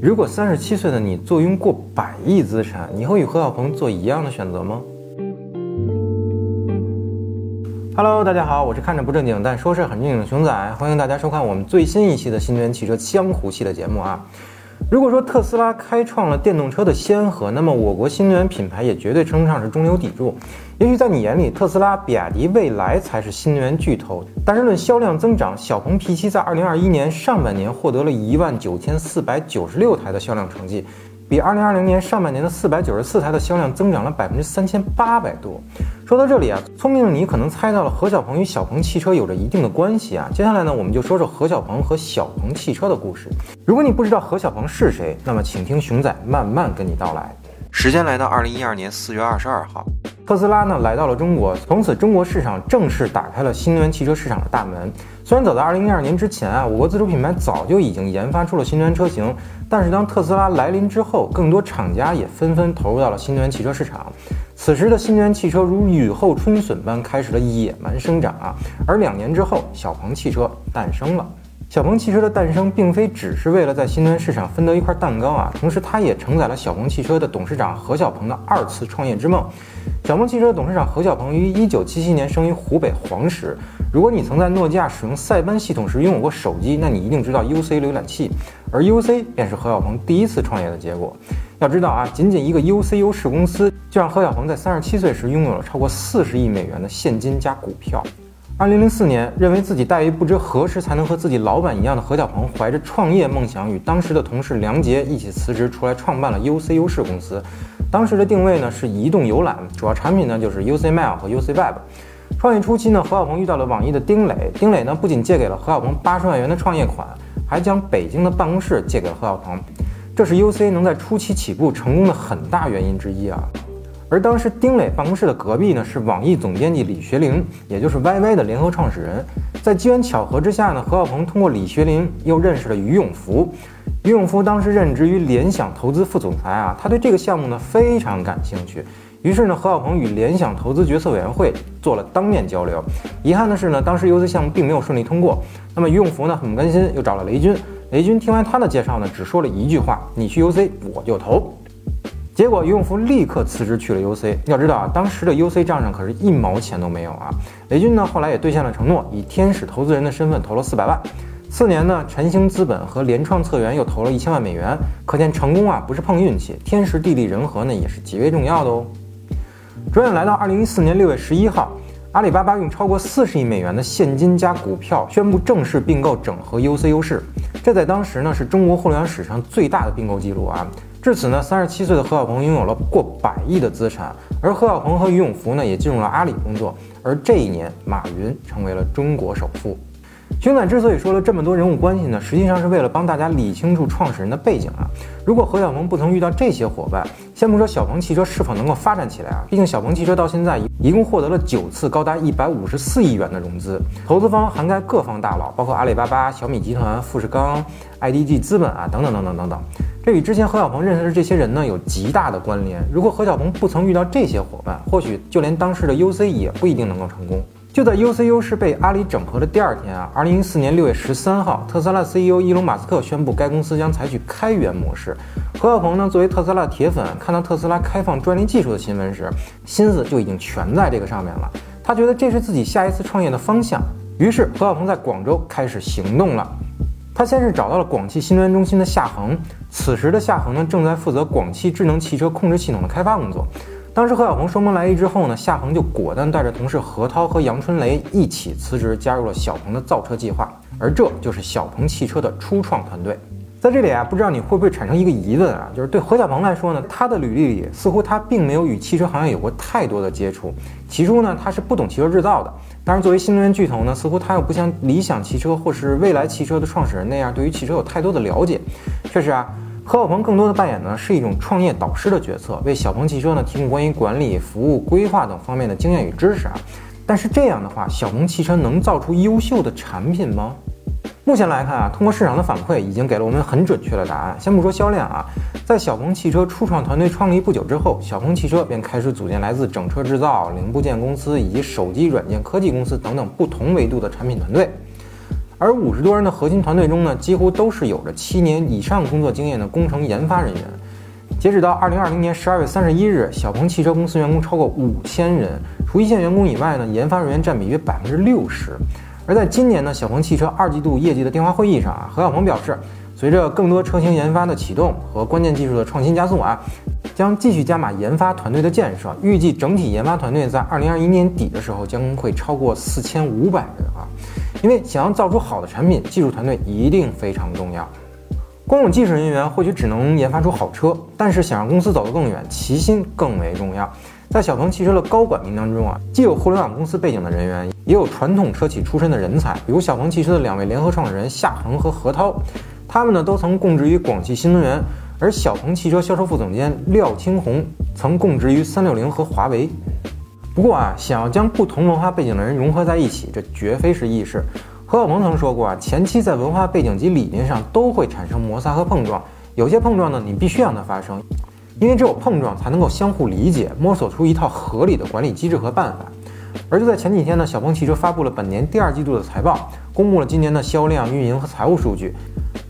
如果三十七岁的你坐拥过百亿资产，你会与何小鹏做一样的选择吗？Hello，大家好，我是看着不正经但说事很正经的熊仔，欢迎大家收看我们最新一期的新能源汽车江湖系的节目啊。如果说特斯拉开创了电动车的先河，那么我国新能源品牌也绝对称得上是中流砥柱。也许在你眼里，特斯拉、比亚迪、未来才是新能源巨头，但是论销量增长，小鹏 P7 在2021年上半年获得了一万九千四百九十六台的销量成绩。比二零二零年上半年的四百九十四台的销量增长了百分之三千八百多。说到这里啊，聪明的你可能猜到了何小鹏与小鹏汽车有着一定的关系啊。接下来呢，我们就说说何小鹏和小鹏汽车的故事。如果你不知道何小鹏是谁，那么请听熊仔慢慢跟你道来。时间来到二零一二年四月二十二号。特斯拉呢来到了中国，从此中国市场正式打开了新能源汽车市场的大门。虽然早在二零一二年之前啊，我国自主品牌早就已经研发出了新能源车型，但是当特斯拉来临之后，更多厂家也纷纷投入到了新能源汽车市场。此时的新能源汽车如雨后春笋般开始了野蛮生长啊！而两年之后，小鹏汽车诞生了。小鹏汽车的诞生，并非只是为了在新能源市场分得一块蛋糕啊，同时它也承载了小鹏汽车的董事长何小鹏的二次创业之梦。小鹏汽车董事长何小鹏于一九七七年生于湖北黄石。如果你曾在诺基亚使用塞班系统时拥有过手机，那你一定知道 UC 浏览器，而 UC 便是何小鹏第一次创业的结果。要知道啊，仅仅一个 UC 优势公司，就让何小鹏在三十七岁时拥有了超过四十亿美元的现金加股票。二零零四年，认为自己待遇不知何时才能和自己老板一样的何小鹏，怀着创业梦想，与当时的同事梁杰一起辞职出来创办了 UC 优势公司。当时的定位呢是移动游览，主要产品呢就是 UC Mail 和 UC Web。创业初期呢，何小鹏遇到了网易的丁磊，丁磊呢不仅借给了何小鹏八十万元的创业款，还将北京的办公室借给了何小鹏，这是 UC 能在初期起步成功的很大原因之一啊。而当时丁磊办公室的隔壁呢，是网易总编辑李学凌，也就是 YY 的联合创始人。在机缘巧合之下呢，何小鹏通过李学凌又认识了于永福。于永福当时任职于联想投资副总裁啊，他对这个项目呢非常感兴趣。于是呢，何小鹏与联想投资决策委员会做了当面交流。遗憾的是呢，当时 UC 项目并没有顺利通过。那么于永福呢很不甘心，又找了雷军。雷军听完他的介绍呢，只说了一句话：“你去 UC，我就投。”结果，于永福立刻辞职去了 UC。要知道啊，当时的 UC 账上可是一毛钱都没有啊。雷军呢，后来也兑现了承诺，以天使投资人的身份投了四百万。次年呢，晨星资本和联创策源又投了一千万美元。可见成功啊，不是碰运气，天时地利人和呢，也是极为重要的哦。转眼来到二零一四年六月十一号，阿里巴巴用超过四十亿美元的现金加股票宣布正式并购整合 UC 优势。这在当时呢，是中国互联网史上最大的并购记录啊。至此呢，三十七岁的何小鹏拥有了过百亿的资产，而何小鹏和俞永福呢也进入了阿里工作。而这一年，马云成为了中国首富。熊仔之所以说了这么多人物关系呢，实际上是为了帮大家理清楚创始人的背景啊。如果何小鹏不曾遇到这些伙伴，先不说小鹏汽车是否能够发展起来啊，毕竟小鹏汽车到现在一共获得了九次高达一百五十四亿元的融资，投资方涵盖各方大佬，包括阿里巴巴、小米集团、富士康、IDG 资本啊等等等等等等。这与之前何小鹏认识的这些人呢有极大的关联。如果何小鹏不曾遇到这些伙伴，或许就连当时的 UC 也不一定能够成功。就在 UCU 是被阿里整合的第二天啊，二零一四年六月十三号，特斯拉 CEO 伊隆马斯克宣布该公司将采取开源模式。何小鹏呢，作为特斯拉的铁粉，看到特斯拉开放专利技术的新闻时，心思就已经全在这个上面了。他觉得这是自己下一次创业的方向，于是何小鹏在广州开始行动了。他先是找到了广汽新能源中心的夏恒，此时的夏恒呢正在负责广汽智能汽车控制系统的开发工作。当时何小鹏双方来意之后呢，夏恒就果断带着同事何涛和杨春雷一起辞职，加入了小鹏的造车计划，而这就是小鹏汽车的初创团队。在这里啊，不知道你会不会产生一个疑问啊，就是对何小鹏来说呢，他的履历里似乎他并没有与汽车行业有过太多的接触。起初呢，他是不懂汽车制造的，但是作为新能源巨头呢，似乎他又不像理想汽车或是未来汽车的创始人那样对于汽车有太多的了解。确实啊，何小鹏更多的扮演呢是一种创业导师的角色，为小鹏汽车呢提供关于管理、服务、规划等方面的经验与知识啊。但是这样的话，小鹏汽车能造出优秀的产品吗？目前来看啊，通过市场的反馈，已经给了我们很准确的答案。先不说销量啊，在小鹏汽车初创团队创立不久之后，小鹏汽车便开始组建来自整车制造、零部件公司以及手机软件科技公司等等不同维度的产品团队。而五十多人的核心团队中呢，几乎都是有着七年以上工作经验的工程研发人员。截止到二零二零年十二月三十一日，小鹏汽车公司员工超过五千人，除一线员工以外呢，研发人员占比约百分之六十。而在今年呢，小鹏汽车二季度业绩的电话会议上啊，何小鹏表示，随着更多车型研发的启动和关键技术的创新加速啊，将继续加码研发团队的建设，预计整体研发团队在二零二一年底的时候将会超过四千五百人啊。因为想要造出好的产品，技术团队一定非常重要。光有技术人员或许只能研发出好车，但是想让公司走得更远，齐心更为重要。在小鹏汽车的高管名单中啊，既有互联网公司背景的人员，也有传统车企出身的人才，比如小鹏汽车的两位联合创始人夏恒和何涛，他们呢都曾供职于广汽新能源，而小鹏汽车销售副总监廖青红曾供职于三六零和华为。不过啊，想要将不同文化背景的人融合在一起，这绝非是易事。何小鹏曾说过啊，前期在文化背景及理念上都会产生摩擦和碰撞，有些碰撞呢，你必须让它发生，因为只有碰撞才能够相互理解，摸索出一套合理的管理机制和办法。而就在前几天呢，小鹏汽车发布了本年第二季度的财报，公布了今年的销量、运营和财务数据。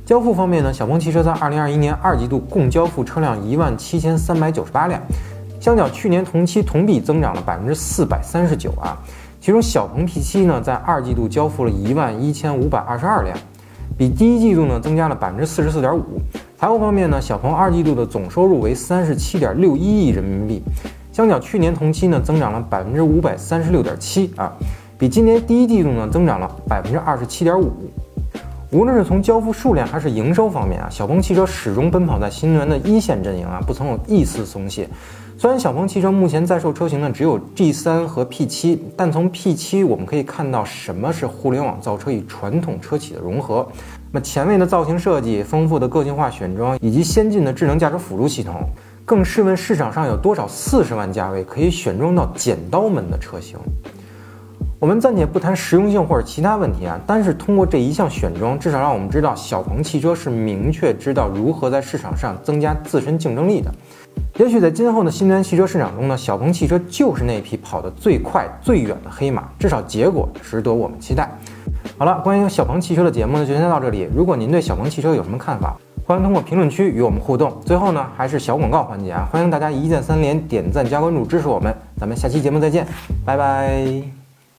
交付方面呢，小鹏汽车在二零二一年二季度共交付车辆一万七千三百九十八辆。相较去年同期同比增长了百分之四百三十九啊，其中小鹏 P7 呢在二季度交付了一万一千五百二十二辆，比第一季度呢增加了百分之四十四点五。财务方面呢，小鹏二季度的总收入为三十七点六一亿人民币，相较去年同期呢增长了百分之五百三十六点七啊，比今年第一季度呢增长了百分之二十七点五。无论是从交付数量还是营收方面啊，小鹏汽车始终奔跑在新能源的一线阵营啊，不曾有一丝松懈。虽然小鹏汽车目前在售车型呢只有 G3 和 P7，但从 P7 我们可以看到什么是互联网造车与传统车企的融合。那么前卫的造型设计、丰富的个性化选装以及先进的智能驾驶辅助系统，更试问市场上有多少四十万价位可以选装到剪刀门的车型？我们暂且不谈实用性或者其他问题啊，单是通过这一项选装，至少让我们知道小鹏汽车是明确知道如何在市场上增加自身竞争力的。也许在今后的新能源汽车市场中呢，小鹏汽车就是那匹跑得最快最远的黑马，至少结果值得我们期待。好了，关于小鹏汽车的节目呢，就先到这里。如果您对小鹏汽车有什么看法，欢迎通过评论区与我们互动。最后呢，还是小广告环节啊，欢迎大家一键三连、点赞加关注支持我们。咱们下期节目再见，拜拜。